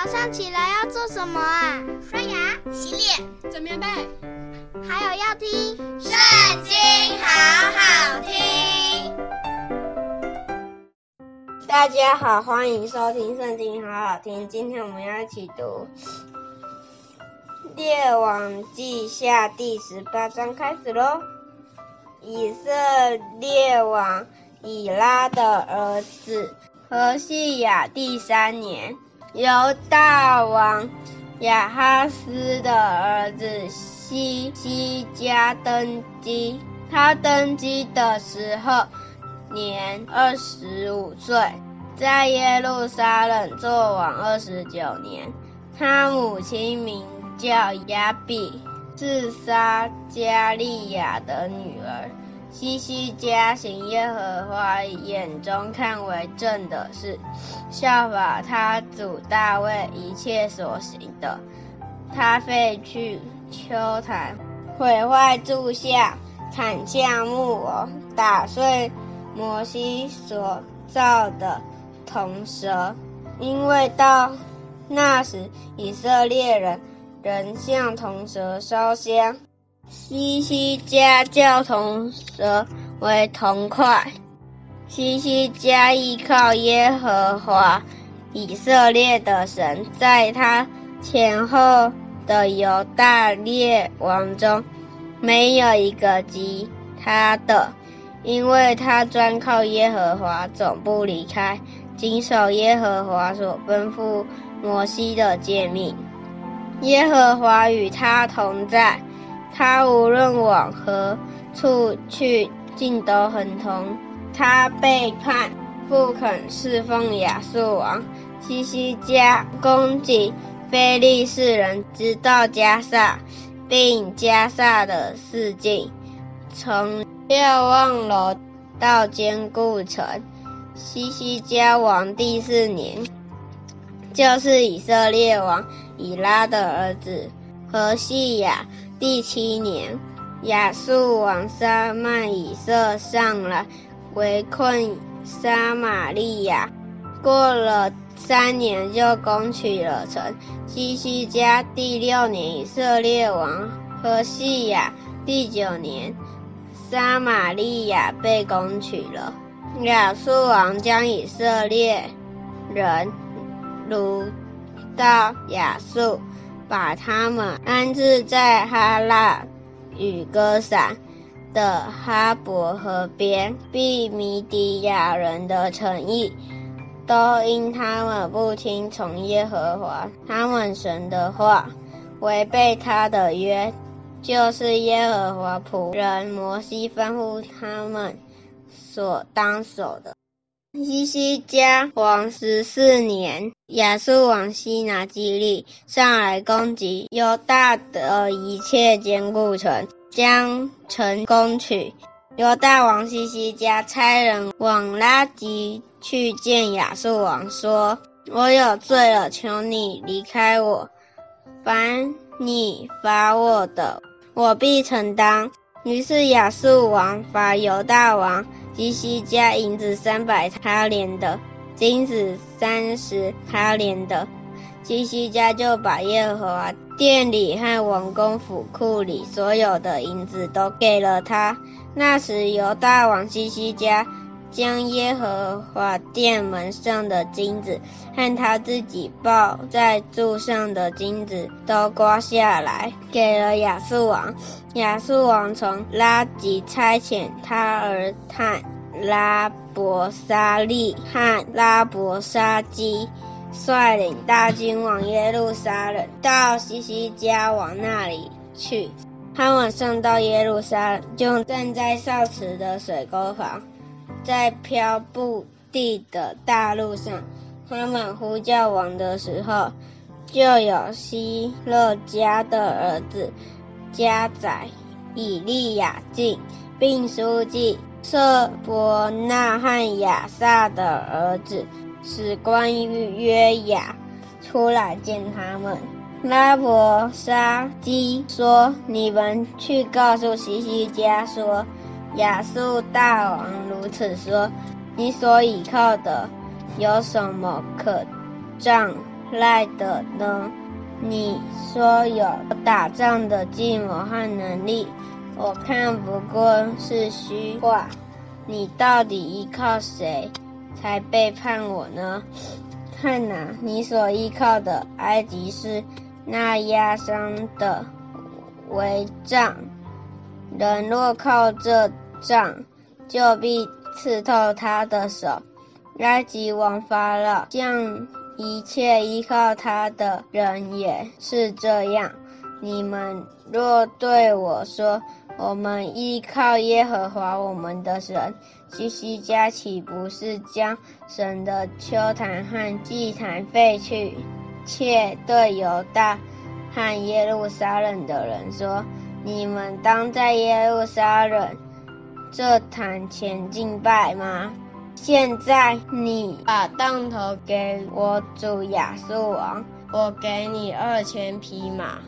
早上起来要做什么啊？刷牙、洗脸、整棉被，还有要听《圣经》，好好听。大家好，欢迎收听《圣经》，好好听。今天我们要一起读《列王记下》第十八章，开始喽。以色列王以拉的儿子何西亚第三年。由大王亚哈斯的儿子希西家登基，他登基的时候年二十五岁，在耶路撒冷做王二十九年。他母亲名叫亚比，是撒迦利亚的女儿。希西家行耶和华眼中看为正的事，效法他祖大卫一切所行的。他废去丘坛，毁坏柱像，砍下木偶，打碎摩西所造的铜蛇。因为到那时，以色列人仍向铜蛇烧香。西西家叫童蛇为铜块。西西家依靠耶和华以色列的神，在他前后的犹大列王中，没有一个及他的，因为他专靠耶和华，总不离开，谨守耶和华所吩咐摩西的诫命。耶和华与他同在。他无论往何处去，尽都亨通。他背叛，不肯侍奉亚述王。西西家攻击非利士人，直到迦萨，并迦萨的四境，从瞭望楼到坚固城。西西家王第四年，就是以色列王以拉的儿子何细亚。第七年，亚述王沙曼以色上来围困撒玛利亚，过了三年就攻取了城。希西家第六年，以色列王何细亚第九年，撒玛利亚被攻取了。亚述王将以色列人掳到亚述。把他们安置在哈拉与歌珊的哈伯河边，毕米底亚人的诚意，都因他们不听从耶和华他们神的话，违背他的约，就是耶和华仆人摩西吩咐他们所当守的。西西家王十四年，亚述王西拿基利上来攻击犹大的一切坚固城，将城攻取。犹大王西西家差人往拉吉去见亚述王，说：“我有罪了，求你离开我。凡你罚我的，我必承担。”于是亚述王罚犹大王。西西家银子三百他连的，金子三十他连的，西西家就把耶和店里和王公府库里所有的银子都给了他。那时由大王西西家将耶和华殿门上的金子和他自己抱在柱上的金子都刮下来，给了亚述王。亚述王从拉吉差遣他儿探、拉伯沙利和拉伯沙基率领大军往耶路撒冷，到西西家王那里去。他们上到耶路撒冷，就站在少池的水沟旁，在漂布地的大路上。他们呼叫王的时候，就有希勒家的儿子家宰。以利亚敬，并书记瑟伯纳汉亚萨的儿子史官约雅出来见他们。拉伯沙基说：“你们去告诉希西家说，亚述大王如此说：你所倚靠的有什么可仗赖的呢？你说有打仗的计谋和能力，我看不过是虚话。你到底依靠谁才背叛我呢？看呐、你所依靠的埃及是那压伤的帷帐，人若靠这杖，就必刺透他的手。埃及王法老将。一切依靠他的人也是这样。你们若对我说：“我们依靠耶和华我们的神。”西西家岂不是将神的丘坛和祭坛废去？且对犹大和耶路撒冷的人说：“你们当在耶路撒冷这坛前敬拜吗？”现在你把当头给我主亚述王，我给你二千匹马，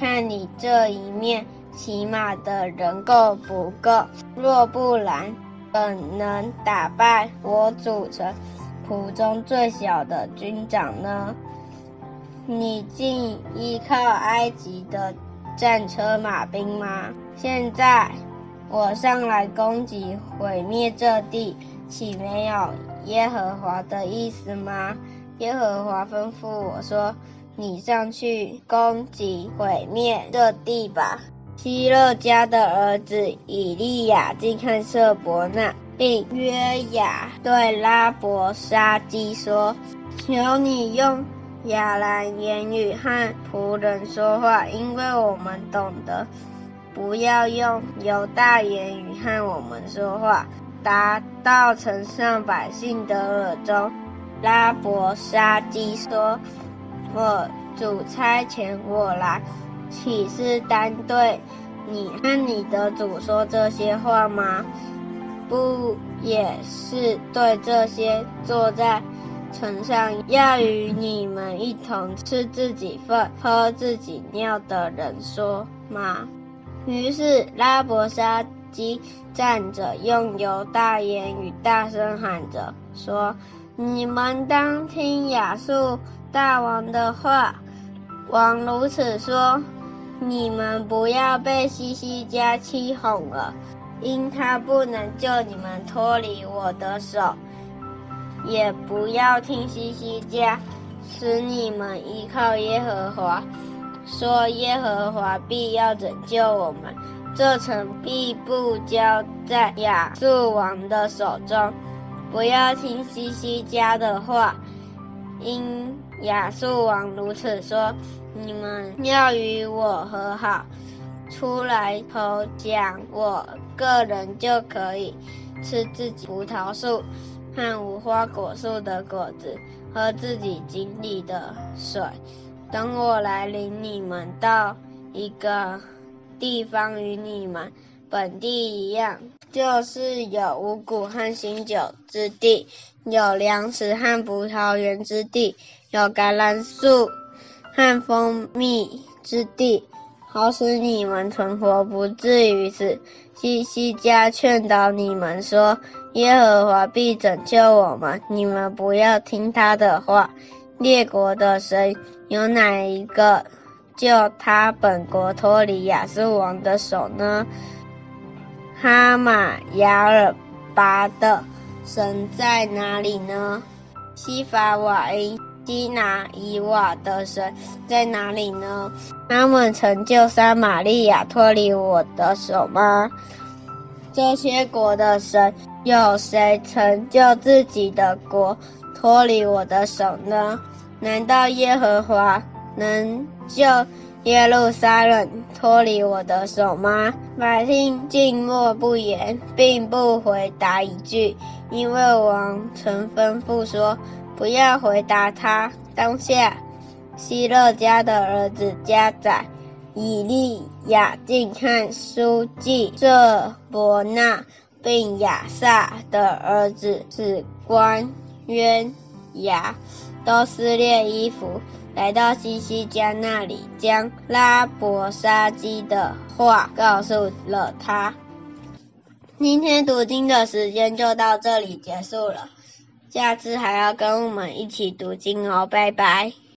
看你这一面骑马的人够不够？若不然，怎能打败我主臣仆中最小的军长呢？你竟依靠埃及的战车马兵吗？现在我上来攻击毁灭这地。岂没有耶和华的意思吗？耶和华吩咐我说：“你上去攻击毁灭这地吧。”希勒家的儿子以利亚敬看舍伯那，并约雅对拉伯沙基说：“求你用亚兰言语和仆人说话，因为我们懂得；不要用犹大言语和我们说话。”达到城上百姓的耳中，拉伯沙基说：“我主差遣我来，岂是单对你和你的主说这些话吗？不也是对这些坐在城上要与你们一同吃自己粪、喝自己尿的人说吗？”于是拉伯沙。基站着，用犹大言语大声喊着说：“你们当听亚述大王的话。王如此说：你们不要被西西家欺哄了，因他不能救你们脱离我的手；也不要听西西家使你们依靠耶和华，说耶和华必要拯救我们。”这城必不交在亚述王的手中，不要听西西家的话，因亚述王如此说：你们要与我和好，出来投降我个人就可以吃自己葡萄树和无花果树的果子，喝自己井里的水。等我来领你们到一个。地方与你们本地一样，就是有五谷和新酒之地，有粮食和葡萄园之地，有橄榄树和蜂蜜之地，好使你们存活，不至于死。西西家劝导你们说：“耶和华必拯救我们，你们不要听他的话。列国的神有哪一个？”救他本国脱离亚述王的手呢？哈马亚尔巴的神在哪里呢？西法瓦因基拿伊瓦的神在哪里呢？他们曾救撒玛利亚脱离我的手吗？这些国的神有谁曾救自己的国脱离我的手呢？难道耶和华能救耶路撒冷脱离我的手吗？百姓静默不言，并不回答一句，因为王曾吩咐说：“不要回答他。”当下，希勒家的儿子加宰、以利亚敬看书记这伯纳，并亚萨的儿子史官渊雅，都撕裂衣服。来到西西家那里，将拉伯沙基的话告诉了他。今天读经的时间就到这里结束了，下次还要跟我们一起读经哦，拜拜。